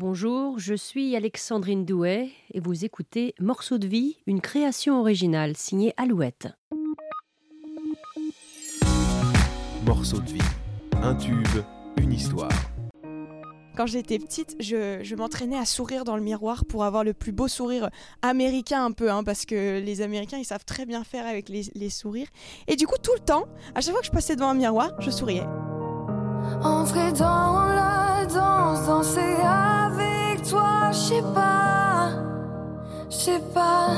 Bonjour, je suis Alexandrine Douet et vous écoutez Morceau de vie, une création originale signée Alouette. Morceau de vie, un tube, une histoire. Quand j'étais petite, je, m'entraînais à sourire dans le miroir pour avoir le plus beau sourire américain un peu, hein, parce que les Américains, ils savent très bien faire avec les, les sourires. Et du coup, tout le temps, à chaque fois que je passais devant un miroir, je souriais. Entrer dans la danse, toi, je sais pas, je sais pas.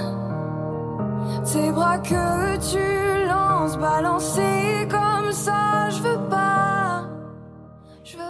Tes bras que tu lances, balancer comme ça.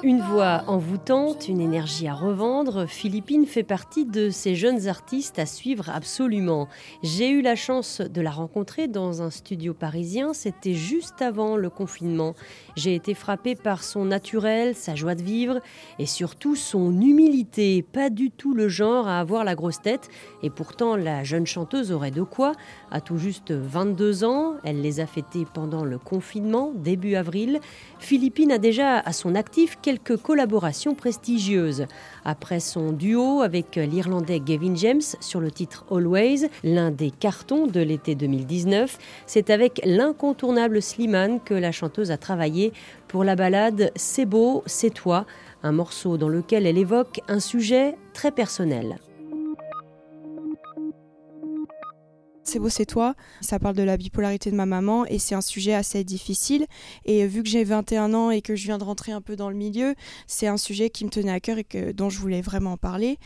Une voix envoûtante, une énergie à revendre, Philippine fait partie de ces jeunes artistes à suivre absolument. J'ai eu la chance de la rencontrer dans un studio parisien, c'était juste avant le confinement. J'ai été frappée par son naturel, sa joie de vivre et surtout son humilité, pas du tout le genre à avoir la grosse tête et pourtant la jeune chanteuse aurait de quoi. À tout juste 22 ans, elle les a fêtés pendant le confinement, début avril. Philippine a déjà à son actif collaborations prestigieuses. Après son duo avec l'Irlandais Gavin James sur le titre Always, l'un des cartons de l'été 2019, c'est avec l'incontournable Slimane que la chanteuse a travaillé pour la balade C'est beau, c'est toi, un morceau dans lequel elle évoque un sujet très personnel. C'est beau, c'est toi. Ça parle de la bipolarité de ma maman et c'est un sujet assez difficile. Et vu que j'ai 21 ans et que je viens de rentrer un peu dans le milieu, c'est un sujet qui me tenait à cœur et que, dont je voulais vraiment parler.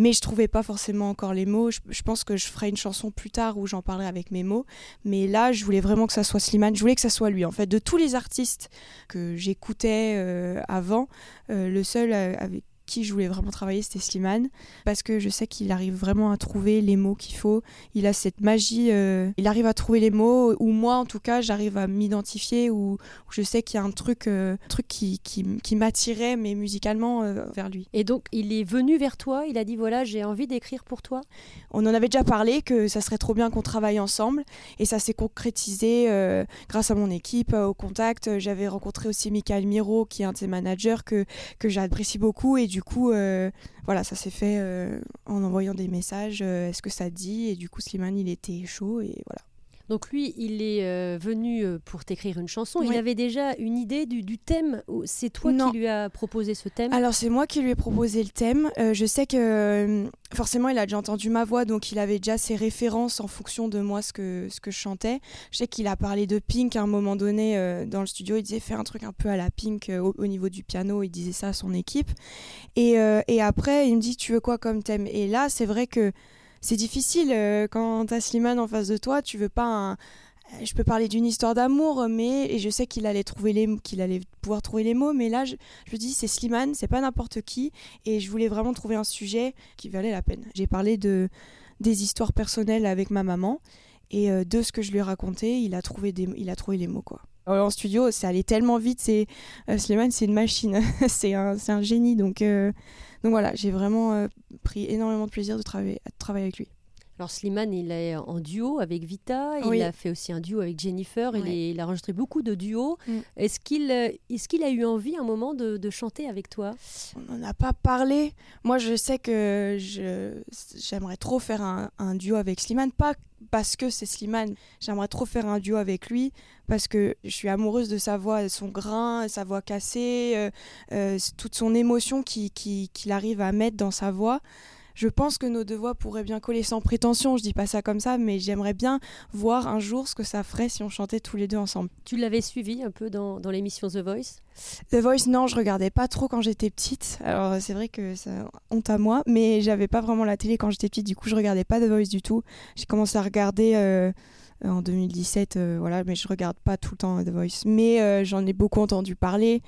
Mais je trouvais pas forcément encore les mots. Je, pense que je ferai une chanson plus tard où j'en parlerai avec mes mots. Mais là, je voulais vraiment que ça soit Slimane. Je voulais que ça soit lui. En fait, de tous les artistes que j'écoutais euh, avant, euh, le seul euh, avec qui je voulais vraiment travailler, c'était Slimane, parce que je sais qu'il arrive vraiment à trouver les mots qu'il faut. Il a cette magie, euh, il arrive à trouver les mots, ou moi en tout cas, j'arrive à m'identifier, ou je sais qu'il y a un truc, euh, truc qui, qui, m'attirait, mais musicalement, euh, vers lui. Et donc, il est venu vers toi, il a dit voilà, j'ai envie d'écrire pour toi? On en avait déjà parlé, que ça serait trop bien qu'on travaille ensemble, et ça s'est concrétisé grâce à mon équipe, au contact. J'avais rencontré aussi Michael Miro, qui est un de ses managers que, que j'apprécie beaucoup, et du du coup, euh, voilà, ça s'est fait euh, en envoyant des messages. Euh, est-ce que ça dit? Et du coup, Slimane, il était chaud et voilà. Donc lui, il est euh, venu euh, pour t'écrire une chanson. Il avait déjà une idée du, thème. C'est toi qui lui as proposé ce thème? Alors c'est moi qui lui ai proposé le thème. Euh, je sais que forcément il a déjà entendu ma voix, donc il avait déjà ses références en fonction de moi ce que ce que je chantais. Je sais qu'il a parlé de Pink à un moment donné dans le studio. Il disait faire un truc un peu à la Pink au, niveau du piano. Il disait ça à son équipe. Et, et après il me dit tu veux quoi comme thème? Et là c'est vrai que c'est difficile euh, quand t'as Slimane en face de toi, tu veux pas. Euh, je peux parler d'une histoire d'amour, mais et je sais qu'il allait trouver les qu'il allait pouvoir trouver les mots, mais là je, je dis c'est Slimane, c'est pas n'importe qui, et je voulais vraiment trouver un sujet qui valait la peine. J'ai parlé de des histoires personnelles avec ma maman et euh, de ce que je lui ai raconté, il a trouvé des il a trouvé les mots quoi. en studio, ça allait tellement vite, c'est Slimane, c'est une machine, c'est un, un génie donc donc voilà, j'ai vraiment euh, pris énormément de plaisir de de travailler avec lui. Alors Slimane, il est en duo avec Vita, il a fait aussi un duo avec Jennifer, il, a enregistré beaucoup de duos. Mm. Est-ce qu'il euh, est qu'il a eu envie un moment de, chanter avec toi? On n'en a pas parlé. Moi, je sais que j'aimerais trop faire un, un, duo avec Slimane, pas parce que c'est Slimane. J'aimerais trop faire un duo avec lui parce que je suis amoureuse de sa voix, son grain, sa voix cassée, euh, euh, toute son émotion qu'il qui, arrive à mettre dans sa voix. Je pense que nos deux voix pourraient bien coller sans prétention, je dis pas ça comme ça, mais j'aimerais bien voir un jour ce que ça ferait si on chantait tous les deux ensemble. Tu l'avais suivi un peu dans, dans l'émission The Voice? The Voice, non, je regardais pas trop quand j'étais petite. Alors c'est vrai que ça honte à moi, mais j'avais pas vraiment la télé quand j'étais petite, du coup je regardais pas The Voice du tout. J'ai commencé à regarder euh, en 2017, euh, voilà, mais je regarde pas tout le temps The Voice. Mais euh, j'en ai beaucoup entendu parler.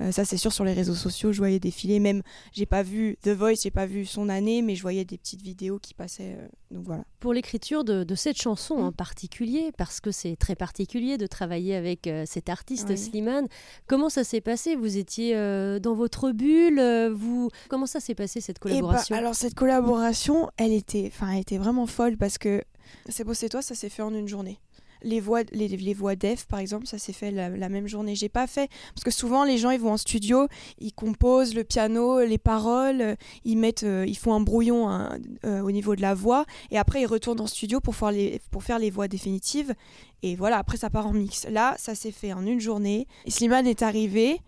Euh, ça, c'est sûr, sur les réseaux sociaux, je voyais défiler. Même, j'ai pas vu The Voice, j'ai pas vu son année, mais je voyais des petites vidéos qui passaient. Euh, donc voilà. Pour l'écriture de, cette chanson en mmh. particulier, parce que c'est très particulier de travailler avec euh, cet artiste Slimane, comment ça s'est passé? Vous étiez dans votre bulle vous... Comment ça s'est passé cette eh ben, collaboration? Alors, cette collaboration, elle était, elle était vraiment folle parce que C'est beau, c'est toi, ça s'est fait en une journée. les voix, les, voix def, par exemple, ça s'est fait la, la, même journée. J'ai pas fait parce que souvent les gens ils vont en studio, ils composent le piano, les paroles, ils mettent, euh, ils font un brouillon hein, euh, au niveau de la voix et après ils retournent en studio pour faire les, pour faire les voix définitives. Et voilà, après ça part en mix. Là, ça s'est fait en une journée. Slimane est arrivé.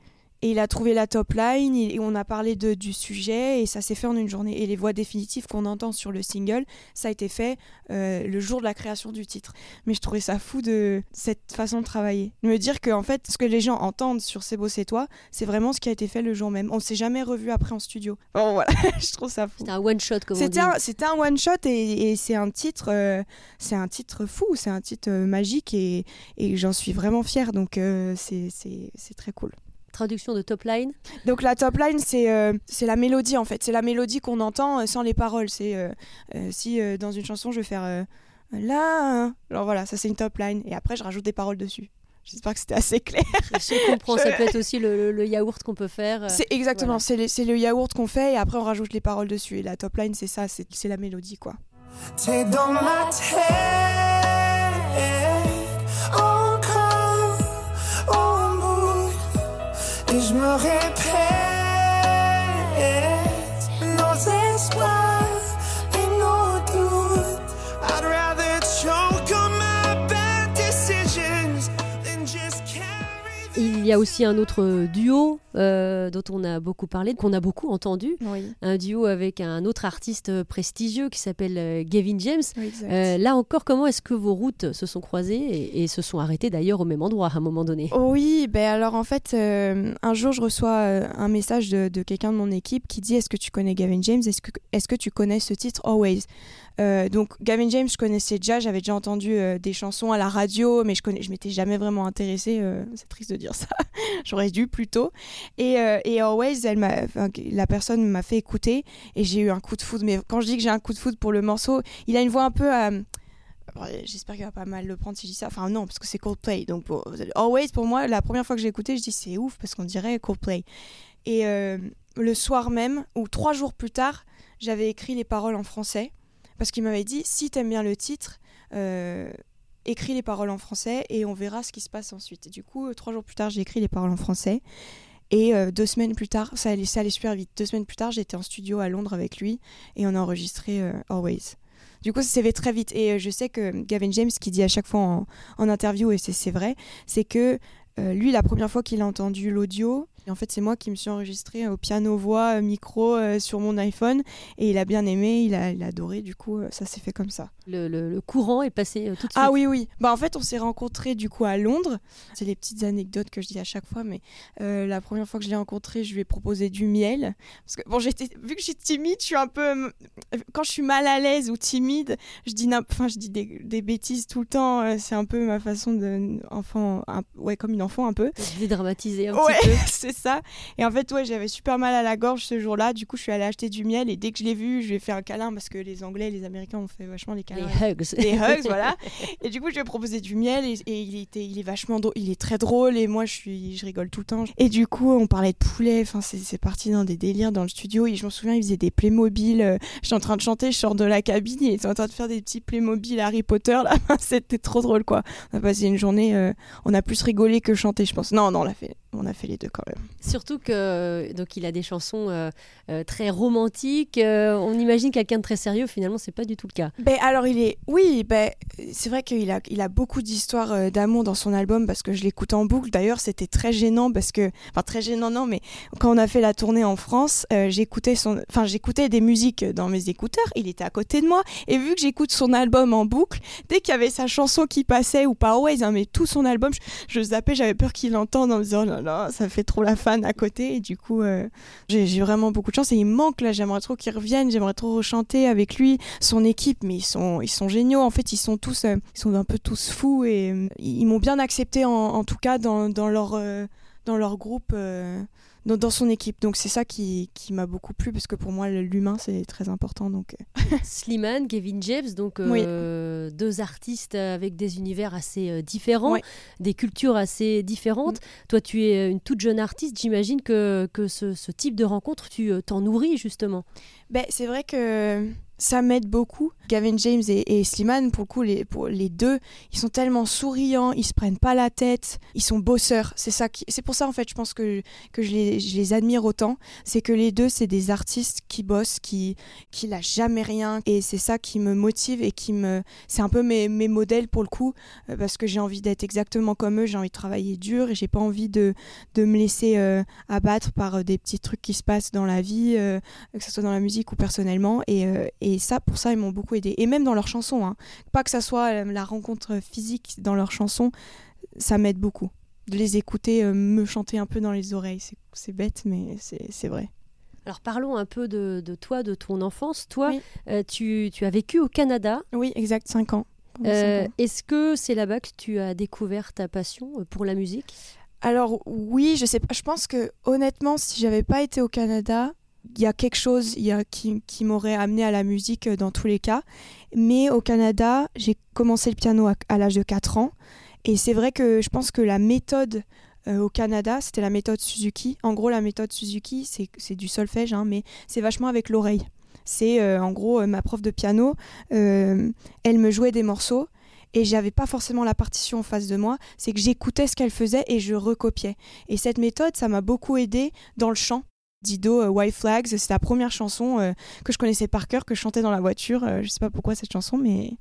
Et il a trouvé la top line, et on a parlé de, du sujet, et ça s'est fait en une journée. Et les voix définitives qu'on entend sur le single, ça a été fait euh, le jour de la création du titre. Mais je trouvais ça fou de cette façon de travailler. De me dire que, en fait, ce que les gens entendent sur C'est beau, c'est toi, c'est vraiment ce qui a été fait le jour même. On s'est jamais revu après en studio. Bon, voilà, je trouve ça fou. C'était un one-shot, comme on dit. C'était un one-shot, et, et c'est un titre euh, c'est un titre fou, c'est un titre euh, magique, et, et j'en suis vraiment fière, donc c'est très cool traduction de top line Donc la top line, c'est euh, c'est la mélodie en fait. C'est la mélodie qu'on entend euh, sans les paroles. C'est euh, si dans une chanson, je vais faire là. Alors voilà, ça c'est une top line. Et après, je rajoute des paroles dessus. J'espère que c'était assez clair. Je comprends, ça peut être aussi le, yaourt qu'on peut faire. C'est exactement, c'est le yaourt qu'on fait et après on rajoute les paroles dessus. Et la top line, c'est ça, c'est la mélodie quoi. T'es dans ma et je me répète Il y a aussi un autre duo euh, dont on a beaucoup parlé, qu'on a beaucoup entendu. Un duo avec un autre artiste prestigieux qui s'appelle euh, Gavin James. Euh, là encore, comment est-ce que vos routes se sont croisées et, se sont arrêtées d'ailleurs au même endroit à un moment donné? Oui, ben alors en fait, un jour je reçois un message de, quelqu'un de mon équipe qui dit Est-ce que tu connais Gavin James? Est-ce que, est que tu connais ce titre Always? Donc Gavin James, je connaissais déjà, j'avais déjà entendu des chansons à la radio, mais je connais, m'étais jamais vraiment intéressée. c'est triste de dire ça, j'aurais dû plutôt. Et, euh, et Always, la personne m'a fait écouter et j'ai eu un coup de foudre. Mais quand je dis que j'ai un coup de foudre pour le morceau, il a une voix un peu. Euh, j'espère qu'il va pas mal le prendre si je dis ça. Enfin, non, parce que c'est Coldplay. Donc, Always, pour moi, la première fois que j'ai écouté, je dis c'est ouf parce qu'on dirait Coldplay. Et euh, le soir même, ou trois jours plus tard, j'avais écrit les paroles en français parce qu'il m'avait dit si t'aimes bien le titre, écris les paroles en français et on verra ce qui se passe ensuite. Et du coup, trois jours plus tard, j'ai écrit les paroles en français. Et euh, deux semaines plus tard, ça allait, super vite. Deux semaines plus tard, j'étais en studio à Londres avec lui et on a enregistré euh, Always. Du coup, ça s'est fait très vite. Et euh, je sais que Gavin James, qui dit à chaque fois en interview, et c'est vrai, c'est que lui, la première fois qu'il a entendu l'audio, en fait, c'est moi qui me suis enregistrée au piano, voix, euh, micro euh, sur mon iPhone. Et il a bien aimé, il a, adoré. Du coup, euh, ça s'est fait comme ça. Le, courant est passé tout de suite. Ah oui, oui. Bah, en fait, on s'est rencontrés du coup à Londres. C'est les petites anecdotes que je dis à chaque fois. Mais la première fois que je l'ai rencontré, je lui ai proposé du miel. Parce que, bon, j'étais, vu que je suis timide, je suis un peu. Quand je suis mal à l'aise ou timide, je dis, enfin, je dis des, bêtises tout le temps. C'est un peu ma façon de. Enfant. ouais, comme une enfant un peu. Dédramatiser un ouais, petit peu. c'est ça. Et en fait, ouais, j'avais super mal à la gorge ce jour-là. Du coup, je suis allée acheter du miel et dès que je l'ai vu, je lui ai fait un câlin parce que les Anglais, les Américains ont fait vachement les câlins. Les hugs. Les hugs, voilà. Et du coup, je lui ai proposé du miel et, il était, il est vachement drôle, il est très drôle et moi, je suis, je rigole tout le temps. Et du coup, on parlait de poulet. Enfin, c'est parti dans des délires dans le studio. Et je me souviens, il faisait des Playmobil. Euh, j'étais en train de chanter, je sors de la cabine, il était en train de faire des petits Playmobil Harry Potter là. C'était trop drôle, quoi. On a passé une journée, euh, on a plus rigolé que chanté, je pense. Non, non, on a fait, on a fait les deux quand même. Surtout que euh, donc il a des chansons euh, euh, très romantiques. on imagine quelqu'un de très sérieux. Finalement, c'est pas du tout le cas. Ben alors il est, oui, ben c'est vrai qu'il a, il a beaucoup d'histoires d'amour dans son album parce que je l'écoute en boucle. D'ailleurs, c'était très gênant parce que, enfin très gênant non, mais quand on a fait la tournée en France, j'écoutais son, enfin j'écoutais des musiques dans mes écouteurs. Il était à côté de moi et vu que j'écoute son album en boucle, dès qu'il y avait sa chanson qui passait ou pas Always, hein, mais tout son album, je, je zappais, j'avais peur qu'il l'entende en me disant ça fait trop la fan à côté. Et du coup euh, j'ai vraiment beaucoup de chance. Et il manque là j'aimerais trop qu'il revienne. J'aimerais trop rechanter avec lui son équipe. Mais ils sont ils sont géniaux. En fait ils sont tous euh, ils sont un peu tous fous. Et euh, ils m'ont bien accepté en, tout cas dans leur dans leur groupe dans, son équipe. Donc c'est ça qui, qui m'a beaucoup plu parce que pour moi l'humain c'est très important. Donc euh. Slimane, Kevin James, donc euh, deux artistes avec des univers assez euh, différents, des cultures assez différentes. Mm. Toi tu es une toute jeune artiste, j'imagine que, que ce, ce, type de rencontre tu t'en nourris justement. Ben, c'est vrai que ça m'aide beaucoup. Gavin James et, Slimane, pour le coup, les, deux, ils sont tellement souriants, ils se prennent pas la tête, ils sont bosseurs. C'est ça c'est pour ça en fait, je pense que, que je, les, admire autant. C'est que les deux, c'est des artistes qui bossent, qui, qui lâchent jamais rien, et c'est ça qui me motive et qui me, c'est un peu mes, mes modèles pour le coup, euh, parce que j'ai envie d'être exactement comme eux, j'ai envie de travailler dur et j'ai pas envie de, de me laisser euh, abattre par euh, des petits trucs qui se passent dans la vie, que ce soit dans la musique ou personnellement, et, et et ça, pour ça, ils m'ont beaucoup aidé. Et même dans leurs chansons, hein. pas que ça soit euh, la rencontre physique dans leurs chansons, ça m'aide beaucoup. De les écouter euh, me chanter un peu dans les oreilles. C'est bête, mais c'est vrai. Alors parlons un peu de, toi, de ton enfance. Toi, euh, tu, tu, as vécu au Canada. Oui, exact, 5 ans. Est-ce que c'est là-bas que tu as découvert ta passion pour la musique? Alors oui, je sais pas. Je pense que honnêtement, si j'avais pas été au Canada, il y a quelque chose qui m'aurait amené à la musique euh, dans tous les cas. Mais au Canada, j'ai commencé le piano à, l'âge de 4 ans. Et c'est vrai que je pense que la méthode euh, au Canada, c'était la méthode Suzuki. En gros, la méthode Suzuki, c'est du solfège, hein, mais c'est vachement avec l'oreille. C'est euh, en gros ma prof de piano, elle me jouait des morceaux et j'avais pas forcément la partition en face de moi, c'est que j'écoutais ce qu'elle faisait et je recopiais. Et cette méthode, ça m'a beaucoup aidé dans le chant Dido, euh, White Flags, c'est la première chanson euh, que je connaissais par cœur, que je chantais dans la voiture. Euh, je sais pas pourquoi cette chanson, mais,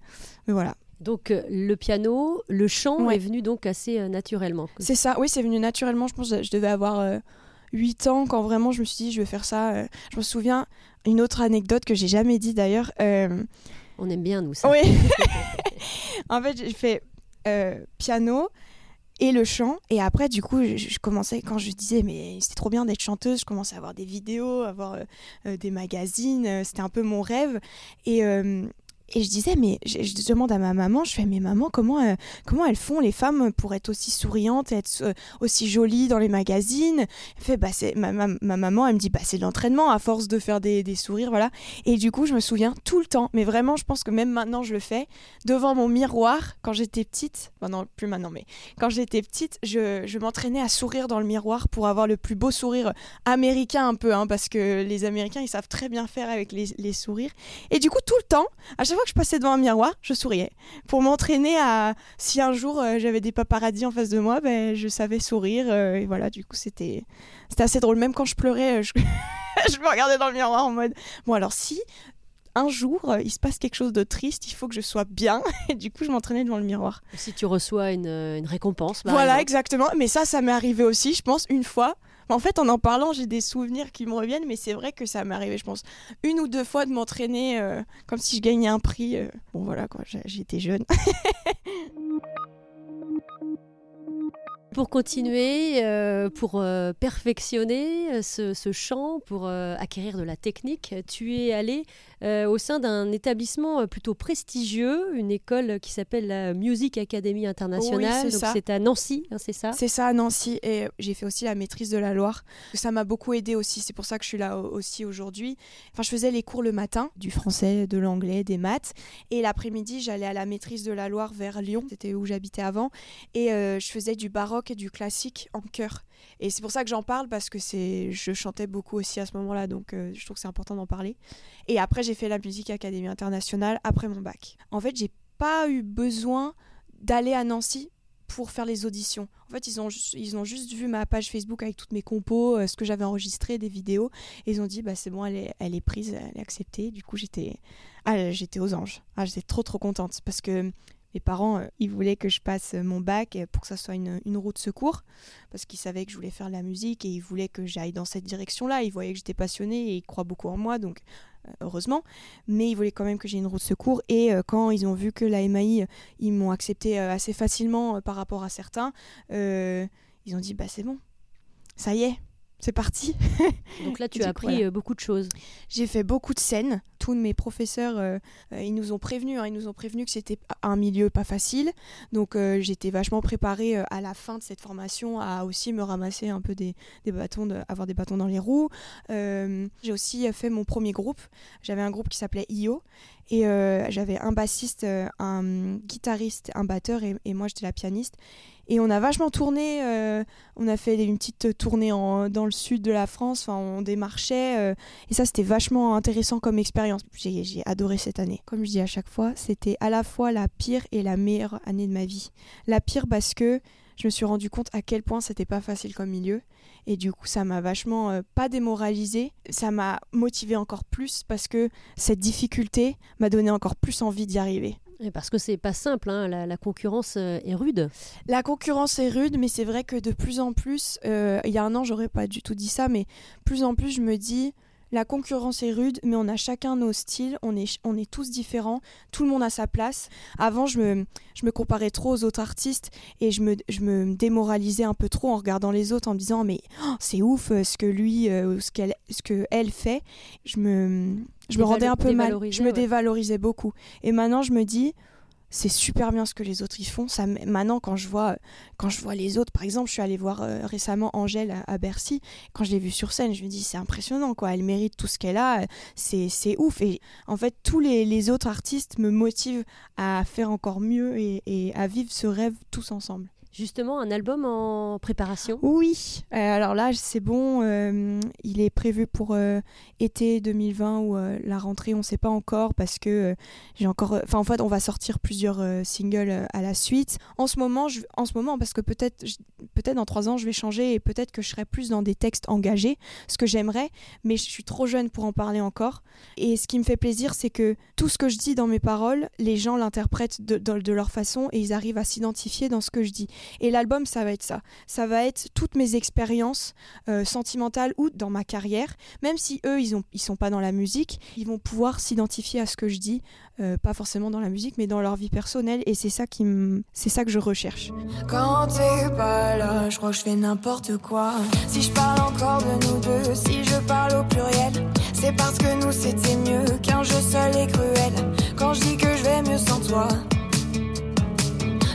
mais voilà. Donc le piano, le chant est venu donc assez naturellement. C'est ça, oui, c'est venu naturellement. Je pense que je devais avoir 8 ans quand vraiment je me suis dit je vais faire ça. je me souviens une autre anecdote que j'ai jamais dit d'ailleurs. On aime bien nous ça. Oui. en fait, j'ai fait piano et le chant. Et après, du coup, je, commençais, quand je disais, mais c'était trop bien d'être chanteuse, je commençais à avoir des vidéos, à avoir euh, euh, des magazines, euh, c'était un peu mon rêve. Et, et je disais, mais je, demande à ma maman, je fais, mais maman, comment, euh, comment elles font les femmes pour être aussi souriantes, être euh, aussi jolies dans les magazines? Elle fait, bah, c'est, ma, ma, maman, elle me dit, bah, c'est de l'entraînement à force de faire des, des, sourires, voilà. Et du coup, je me souviens tout le temps, mais vraiment, je pense que même maintenant, je le fais, devant mon miroir, quand j'étais petite, non, plus maintenant, mais quand j'étais petite, je, je m'entraînais à sourire dans le miroir pour avoir le plus beau sourire américain un peu, hein, parce que les Américains, ils savent très bien faire avec les, les sourires. Et du coup, tout le temps, à chaque que je passais devant un miroir, je souriais. Pour m'entraîner à. Si un jour euh, j'avais des paparazzis en face de moi, ben, je savais sourire. Euh, et voilà, du coup, c'était assez drôle. Même quand je pleurais, euh, je... je me regardais dans le miroir en mode Bon, alors si un jour il se passe quelque chose de triste, il faut que je sois bien. Et du coup, je m'entraînais devant le miroir. Si tu reçois une, une récompense. Voilà, exactement. Mais ça, ça m'est arrivé aussi, je pense, une fois. En fait, en en parlant, j'ai des souvenirs qui me reviennent, mais c'est vrai que ça m'est arrivé, je pense, une ou deux fois de m'entraîner euh, comme si je gagnais un prix. Euh. Bon, voilà, quoi, j'étais jeune. Pour continuer, euh, pour perfectionner ce, ce, chant, pour acquérir de la technique, tu es allé euh, au sein d'un établissement euh, plutôt prestigieux, une école qui s'appelle la Music Academy International. Oui, c'est à Nancy, hein, c'est ça? C'est ça à Nancy et j'ai fait aussi la maîtrise de la Loire. Ça m'a beaucoup aidé aussi, c'est pour ça que je suis là aussi aujourd'hui. Enfin, je faisais les cours le matin, du français, de l'anglais, des maths et l'après-midi, j'allais à la maîtrise de la Loire vers Lyon, c'était où j'habitais avant et euh, je faisais du baroque et du classique en chœur. Et c'est pour ça que j'en parle parce que c'est je chantais beaucoup aussi à ce moment-là, donc euh, je trouve que c'est important d'en parler. Et après, j'ai fait la musique académie internationale après mon bac. En fait, j'ai pas eu besoin d'aller à Nancy pour faire les auditions. En fait, ils ont, ils ont juste vu ma page Facebook avec toutes mes compos, euh, ce que j'avais enregistré, des vidéos, et ils ont dit, bah c'est bon, elle est, prise, elle est acceptée. Du coup, j'étais ah, j'étais aux anges. Ah, j'étais trop, trop contente, parce que mes parents, euh, ils voulaient que je passe mon bac pour que ça soit une, une roue secours, parce qu'ils savaient que je voulais faire de la musique et ils voulaient que j'aille dans cette direction-là. Ils voyaient que j'étais passionnée et ils croient beaucoup en moi, donc heureusement. Mais ils voulaient quand même que j'ai une roue de secours. Et euh, quand ils ont vu que la MAI, ils m'ont accepté assez facilement par rapport à certains, ils ont dit bah c'est bon, ça y est, c'est parti. Donc là, tu as appris euh, beaucoup de choses. J'ai fait beaucoup de scènes. Tous mes professeurs, euh, euh, ils nous ont prévenus, hein, ils nous ont prévenus que c'était un milieu pas facile. Donc j'étais vachement préparée à la fin de cette formation à aussi me ramasser un peu des, des bâtons, de, avoir des bâtons dans les roues. J'ai aussi fait mon premier groupe. J'avais un groupe qui s'appelait IO et j'avais un bassiste, un guitariste, un batteur et, moi j'étais la pianiste. Et on a vachement tourné. Euh, on a fait une petite tournée en, dans le sud de la France. On démarchait. Euh, et ça, c'était vachement intéressant comme expérience. J'ai adoré cette année. Comme je dis à chaque fois, c'était à la fois la pire et la meilleure année de ma vie. La pire parce que je me suis rendu compte à quel point c'était pas facile comme milieu. Et du coup, ça m'a vachement euh, pas démoralisé, ça m'a motivé encore plus parce que cette difficulté m'a donné encore plus envie d'y arriver. Et parce que c'est pas simple, hein, la, concurrence euh, est rude. La concurrence est rude, mais c'est vrai que de plus en plus, euh, il y a un an, j'aurais pas du tout dit ça, mais plus en plus, je me dis, la concurrence est rude, mais on a chacun nos styles, on est, on est tous différents, tout le monde a sa place. Avant, je me, je me comparais trop aux autres artistes et je me, je me démoralisais un peu trop en regardant les autres en me disant mais oh, c'est ouf euh, ce que lui euh, ou ce qu'elle ce que elle fait. Je me, je me rendais un peu mal, je me dévalorisais beaucoup. Et maintenant, je me dis c'est super bien ce que les autres y font. Ça, maintenant, quand je vois, quand je vois les autres, par exemple, je suis allée voir euh, récemment Angèle à, Bercy. Quand je l'ai vue sur scène, je me dis c'est impressionnant, quoi. Elle mérite tout ce qu'elle a. C'est, ouf. Et en fait, tous les, autres artistes me motivent à faire encore mieux et à vivre ce rêve tous ensemble. Justement, un album en préparation? Oui, euh, alors là, c'est bon. Euh, il est prévu pour euh, été 2020 ou la rentrée, on ne sait pas encore parce que j'ai encore. Enfin, en fait, on va sortir plusieurs singles à la suite. En ce moment, en ce moment parce que peut-être peut-être dans trois ans, je vais changer et peut-être que je serai plus dans des textes engagés, ce que j'aimerais, mais je suis trop jeune pour en parler encore. Et ce qui me fait plaisir, c'est que tout ce que je dis dans mes paroles, les gens l'interprètent de leur façon et ils arrivent à s'identifier dans ce que je dis. Et l'album, ça va être ça. Ça va être toutes mes expériences euh, sentimentales ou dans ma carrière. Même si eux, ils ne sont pas dans la musique, ils vont pouvoir s'identifier à ce que je dis, euh, pas forcément dans la musique, mais dans leur vie personnelle. Et c'est ça, qui ça que je recherche. Quand t'es pas là, je crois que je fais n'importe quoi. Si je parle encore de nous deux, si je parle au pluriel, c'est parce que nous c'était mieux qu'un jeu seul et cruel. Quand je dis que je vais mieux sans toi.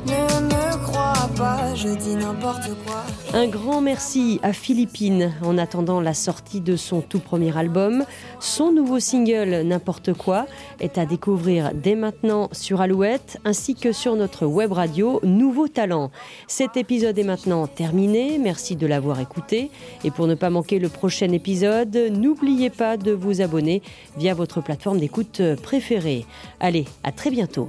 Ne me crois pas, je dis n'importe quoi. Un grand merci à Philippine en attendant la sortie de son tout premier album. Son nouveau single N'importe quoi est à découvrir dès maintenant sur Alouette ainsi que sur notre web radio Nouveau Talent. Cet épisode est maintenant terminé. Merci de l'avoir écouté. Et pour ne pas manquer le prochain épisode, n'oubliez pas de vous abonner via votre plateforme d'écoute préférée. Allez, à très bientôt.